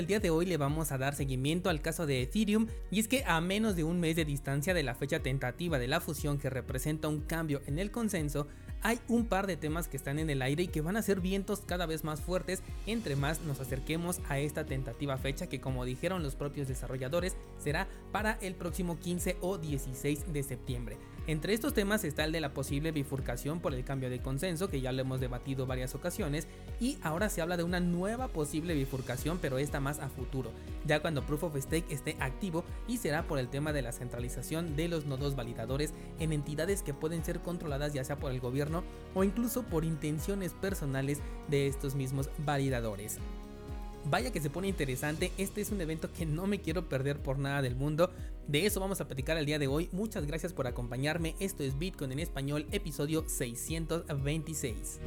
el día de hoy le vamos a dar seguimiento al caso de Ethereum y es que a menos de un mes de distancia de la fecha tentativa de la fusión que representa un cambio en el consenso, hay un par de temas que están en el aire y que van a ser vientos cada vez más fuertes entre más nos acerquemos a esta tentativa fecha que como dijeron los propios desarrolladores será para el próximo 15 o 16 de septiembre. Entre estos temas está el de la posible bifurcación por el cambio de consenso, que ya lo hemos debatido varias ocasiones, y ahora se habla de una nueva posible bifurcación, pero esta más a futuro, ya cuando Proof of Stake esté activo y será por el tema de la centralización de los nodos validadores en entidades que pueden ser controladas ya sea por el gobierno o incluso por intenciones personales de estos mismos validadores. Vaya que se pone interesante, este es un evento que no me quiero perder por nada del mundo. De eso vamos a platicar el día de hoy. Muchas gracias por acompañarme. Esto es Bitcoin en español, episodio 626.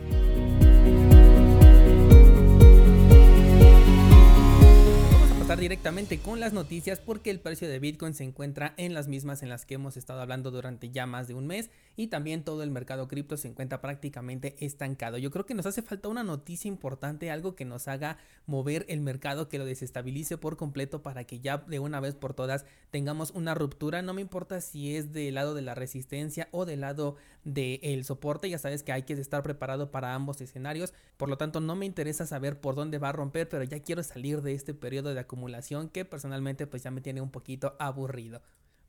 directamente con las noticias porque el precio de Bitcoin se encuentra en las mismas en las que hemos estado hablando durante ya más de un mes y también todo el mercado cripto se encuentra prácticamente estancado. Yo creo que nos hace falta una noticia importante, algo que nos haga mover el mercado, que lo desestabilice por completo para que ya de una vez por todas tengamos una ruptura. No me importa si es del lado de la resistencia o del lado del soporte, ya sabes que hay que estar preparado para ambos escenarios. Por lo tanto, no me interesa saber por dónde va a romper, pero ya quiero salir de este periodo de acumulación que personalmente pues ya me tiene un poquito aburrido.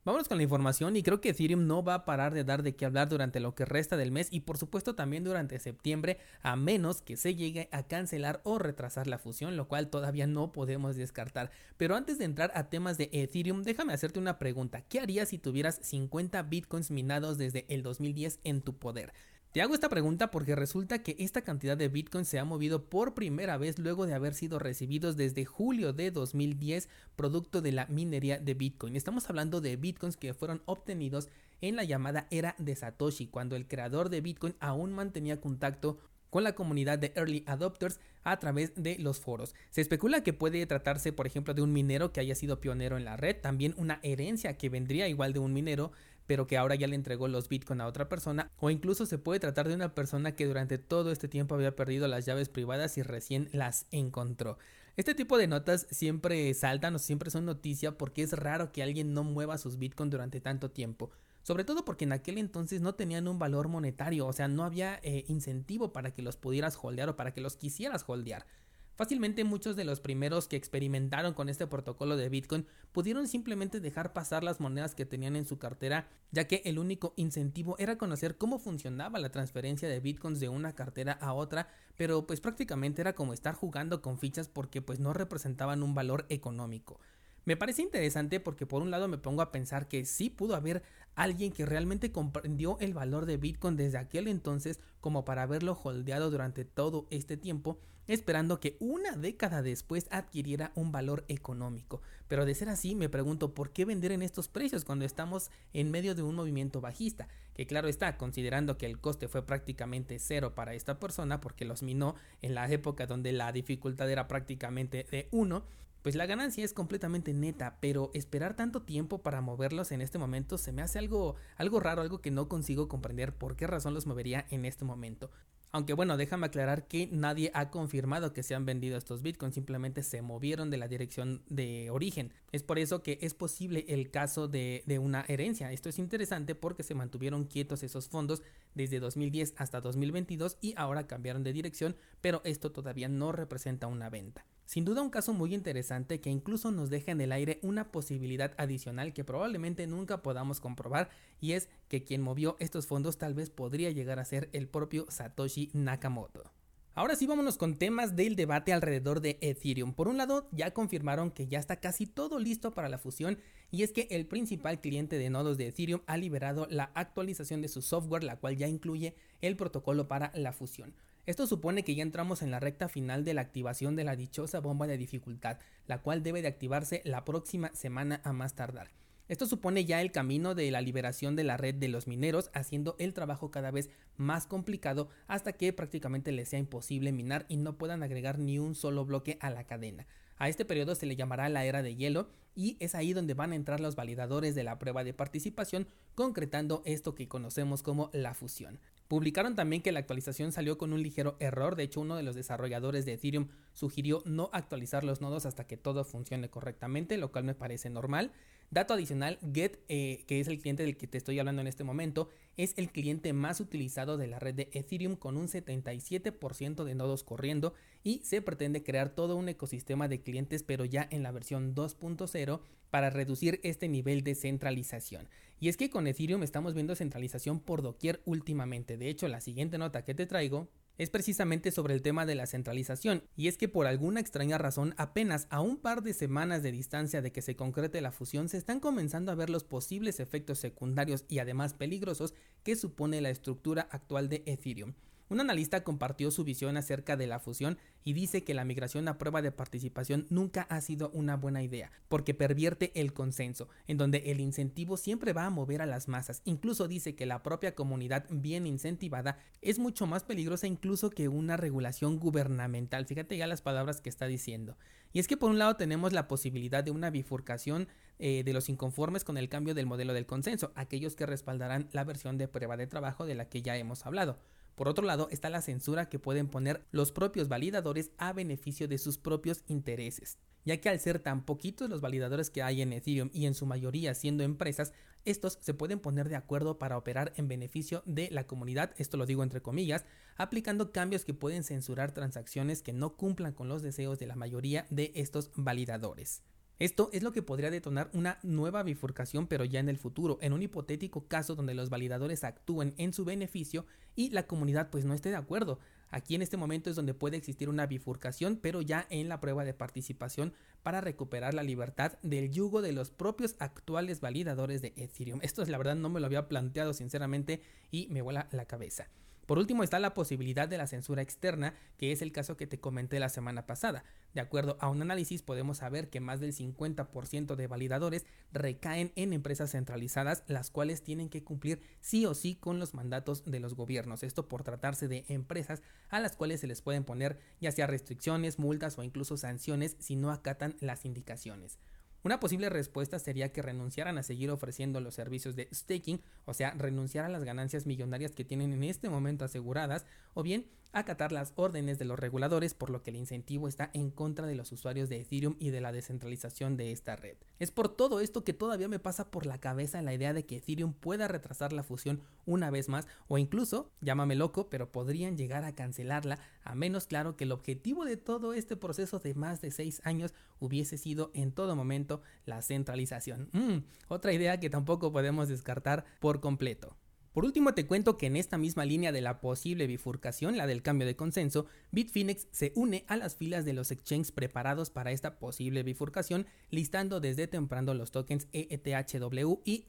Vámonos con la información y creo que Ethereum no va a parar de dar de qué hablar durante lo que resta del mes y por supuesto también durante septiembre a menos que se llegue a cancelar o retrasar la fusión, lo cual todavía no podemos descartar. Pero antes de entrar a temas de Ethereum, déjame hacerte una pregunta. ¿Qué harías si tuvieras 50 bitcoins minados desde el 2010 en tu poder? Te hago esta pregunta porque resulta que esta cantidad de Bitcoin se ha movido por primera vez luego de haber sido recibidos desde julio de 2010 producto de la minería de Bitcoin. Estamos hablando de Bitcoins que fueron obtenidos en la llamada era de Satoshi, cuando el creador de Bitcoin aún mantenía contacto con la comunidad de early adopters a través de los foros. Se especula que puede tratarse, por ejemplo, de un minero que haya sido pionero en la red, también una herencia que vendría igual de un minero, pero que ahora ya le entregó los Bitcoin a otra persona, o incluso se puede tratar de una persona que durante todo este tiempo había perdido las llaves privadas y recién las encontró. Este tipo de notas siempre saltan o siempre son noticia porque es raro que alguien no mueva sus Bitcoin durante tanto tiempo. Sobre todo porque en aquel entonces no tenían un valor monetario, o sea, no había eh, incentivo para que los pudieras holdear o para que los quisieras holdear. Fácilmente muchos de los primeros que experimentaron con este protocolo de Bitcoin pudieron simplemente dejar pasar las monedas que tenían en su cartera, ya que el único incentivo era conocer cómo funcionaba la transferencia de Bitcoins de una cartera a otra, pero pues prácticamente era como estar jugando con fichas porque pues no representaban un valor económico. Me parece interesante porque por un lado me pongo a pensar que sí pudo haber alguien que realmente comprendió el valor de Bitcoin desde aquel entonces como para haberlo holdeado durante todo este tiempo, esperando que una década después adquiriera un valor económico. Pero de ser así, me pregunto por qué vender en estos precios cuando estamos en medio de un movimiento bajista, que claro está, considerando que el coste fue prácticamente cero para esta persona porque los minó en la época donde la dificultad era prácticamente de 1, pues la ganancia es completamente neta, pero esperar tanto tiempo para moverlos en este momento se me hace algo, algo raro, algo que no consigo comprender por qué razón los movería en este momento. Aunque bueno, déjame aclarar que nadie ha confirmado que se han vendido estos bitcoins, simplemente se movieron de la dirección de origen. Es por eso que es posible el caso de, una herencia. Esto es interesante porque se mantuvieron quietos esos fondos desde 2010 hasta 2022 y ahora cambiaron de dirección, pero esto todavía no representa una venta. Sin duda un caso muy interesante que incluso nos deja en el aire una posibilidad adicional que probablemente nunca podamos comprobar y es que quien movió estos fondos tal vez podría llegar a ser el propio Satoshi Nakamoto. Ahora sí vámonos con temas del debate alrededor de Ethereum. Por un lado, ya confirmaron que ya está casi todo listo para la fusión y es que el principal cliente de nodos de Ethereum ha liberado la actualización de su software, la cual ya incluye el protocolo para la fusión. Esto supone que ya entramos en la recta final de la activación de la dichosa bomba de dificultad, la cual debe de activarse la próxima semana a más tardar. Esto supone ya el camino de la liberación de la red de los mineros, haciendo el trabajo cada vez más complicado hasta que prácticamente les sea imposible minar y no puedan agregar ni un solo bloque a la cadena. A este periodo se le llamará la era de hielo y es ahí donde van a entrar los validadores de la prueba de participación concretando esto que conocemos como la fusión. Publicaron también que la actualización salió con un ligero error, de hecho uno de los desarrolladores de Ethereum sugirió no actualizar los nodos hasta que todo funcione correctamente, lo cual me parece normal. Dato adicional, Get, eh, que es el cliente del que te estoy hablando en este momento, es el cliente más utilizado de la red de Ethereum con un 77% de nodos corriendo y se pretende crear todo un ecosistema de clientes pero ya en la versión 2.0 para reducir este nivel de centralización. Y es que con Ethereum estamos viendo centralización por doquier últimamente. De hecho, la siguiente nota que te traigo es precisamente sobre el tema de la centralización, y es que por alguna extraña razón apenas a un par de semanas de distancia de que se concrete la fusión se están comenzando a ver los posibles efectos secundarios y además peligrosos que supone la estructura actual de Ethereum. Un analista compartió su visión acerca de la fusión y dice que la migración a prueba de participación nunca ha sido una buena idea, porque pervierte el consenso, en donde el incentivo siempre va a mover a las masas. Incluso dice que la propia comunidad bien incentivada es mucho más peligrosa incluso que una regulación gubernamental. Fíjate ya las palabras que está diciendo. Y es que por un lado tenemos la posibilidad de una bifurcación eh, de los inconformes con el cambio del modelo del consenso, aquellos que respaldarán la versión de prueba de trabajo de la que ya hemos hablado. Por otro lado está la censura que pueden poner los propios validadores a beneficio de sus propios intereses, ya que al ser tan poquitos los validadores que hay en Ethereum y en su mayoría siendo empresas, estos se pueden poner de acuerdo para operar en beneficio de la comunidad, esto lo digo entre comillas, aplicando cambios que pueden censurar transacciones que no cumplan con los deseos de la mayoría de estos validadores. Esto es lo que podría detonar una nueva bifurcación pero ya en el futuro, en un hipotético caso donde los validadores actúen en su beneficio y la comunidad pues no esté de acuerdo. Aquí en este momento es donde puede existir una bifurcación pero ya en la prueba de participación para recuperar la libertad del yugo de los propios actuales validadores de Ethereum. Esto es la verdad no me lo había planteado sinceramente y me vuela la cabeza. Por último está la posibilidad de la censura externa, que es el caso que te comenté la semana pasada. De acuerdo a un análisis podemos saber que más del 50% de validadores recaen en empresas centralizadas, las cuales tienen que cumplir sí o sí con los mandatos de los gobiernos. Esto por tratarse de empresas a las cuales se les pueden poner ya sea restricciones, multas o incluso sanciones si no acatan las indicaciones. Una posible respuesta sería que renunciaran a seguir ofreciendo los servicios de staking, o sea, renunciar a las ganancias millonarias que tienen en este momento aseguradas, o bien acatar las órdenes de los reguladores, por lo que el incentivo está en contra de los usuarios de Ethereum y de la descentralización de esta red. Es por todo esto que todavía me pasa por la cabeza la idea de que Ethereum pueda retrasar la fusión una vez más, o incluso, llámame loco, pero podrían llegar a cancelarla, a menos claro que el objetivo de todo este proceso de más de 6 años hubiese sido en todo momento la centralización. Mm, otra idea que tampoco podemos descartar por completo. Por último te cuento que en esta misma línea de la posible bifurcación, la del cambio de consenso, Bitfinex se une a las filas de los exchanges preparados para esta posible bifurcación, listando desde temprano los tokens ETHW y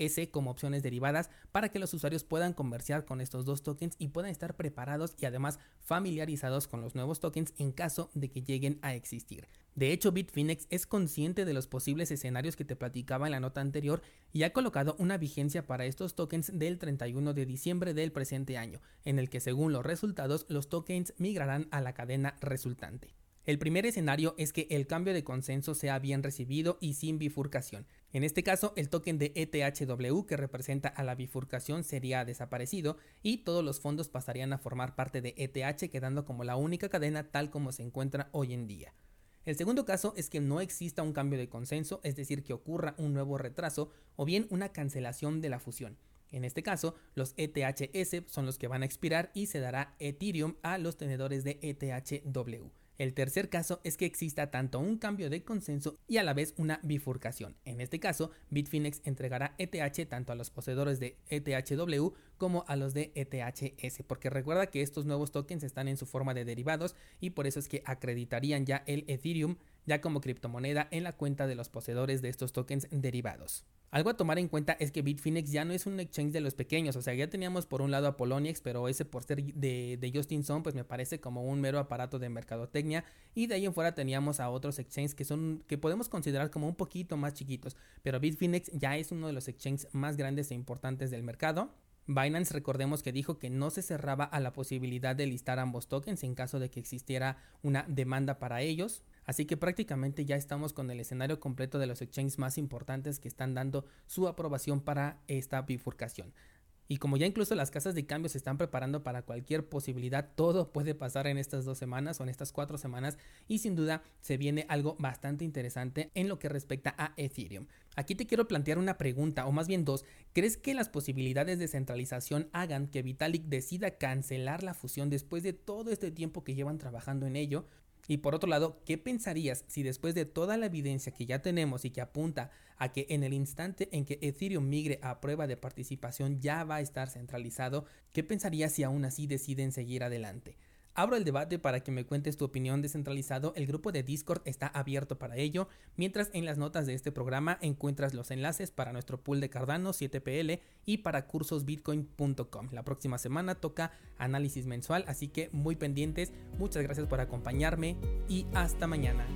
ETHS como opciones derivadas para que los usuarios puedan comerciar con estos dos tokens y puedan estar preparados y además familiarizados con los nuevos tokens en caso de que lleguen a existir. De hecho, Bitfinex es consciente de los posibles escenarios que te platicaba en la nota anterior y ha colocado una vigencia para estos tokens del 31 de diciembre del presente año, en el que según los resultados los tokens migrarán a la cadena resultante. El primer escenario es que el cambio de consenso sea bien recibido y sin bifurcación. En este caso, el token de ETHW que representa a la bifurcación sería desaparecido y todos los fondos pasarían a formar parte de ETH quedando como la única cadena tal como se encuentra hoy en día. El segundo caso es que no exista un cambio de consenso, es decir, que ocurra un nuevo retraso o bien una cancelación de la fusión. En este caso, los ETHS son los que van a expirar y se dará Ethereum a los tenedores de ETHW. El tercer caso es que exista tanto un cambio de consenso y a la vez una bifurcación. En este caso, Bitfinex entregará ETH tanto a los poseedores de ETHW como a los de ETHS, porque recuerda que estos nuevos tokens están en su forma de derivados y por eso es que acreditarían ya el Ethereum ya como criptomoneda en la cuenta de los poseedores de estos tokens derivados. Algo a tomar en cuenta es que Bitfinex ya no es un exchange de los pequeños, o sea, ya teníamos por un lado a Poloniex, pero ese por ser de, Justin Sun, pues me parece como un mero aparato de mercadotecnia, y de ahí en fuera teníamos a otros exchanges que son, que podemos considerar como un poquito más chiquitos, pero Bitfinex ya es uno de los exchanges más grandes e importantes del mercado, Binance recordemos que dijo que no se cerraba a la posibilidad de listar ambos tokens en caso de que existiera una demanda para ellos. Así que prácticamente ya estamos con el escenario completo de los exchanges más importantes que están dando su aprobación para esta bifurcación. Y como ya incluso las casas de cambio se están preparando para cualquier posibilidad, todo puede pasar en estas dos semanas o en estas cuatro semanas y sin duda se viene algo bastante interesante en lo que respecta a Ethereum. Aquí te quiero plantear una pregunta, o más bien dos. ¿Crees que las posibilidades de centralización hagan que Vitalik decida cancelar la fusión después de todo este tiempo que llevan trabajando en ello? Y por otro lado, ¿qué pensarías si después de toda la evidencia que ya tenemos y que apunta a que en el instante en que Ethereum migre a prueba de participación ya va a estar centralizado, ¿qué pensarías si aún así deciden seguir adelante? Abro el debate para que me cuentes tu opinión descentralizado. El grupo de Discord está abierto para ello, mientras en las notas de este programa encuentras los enlaces para nuestro pool de Cardano 7PL y para cursosbitcoin.com. La próxima semana toca análisis mensual, así que muy pendientes. Muchas gracias por acompañarme y hasta mañana.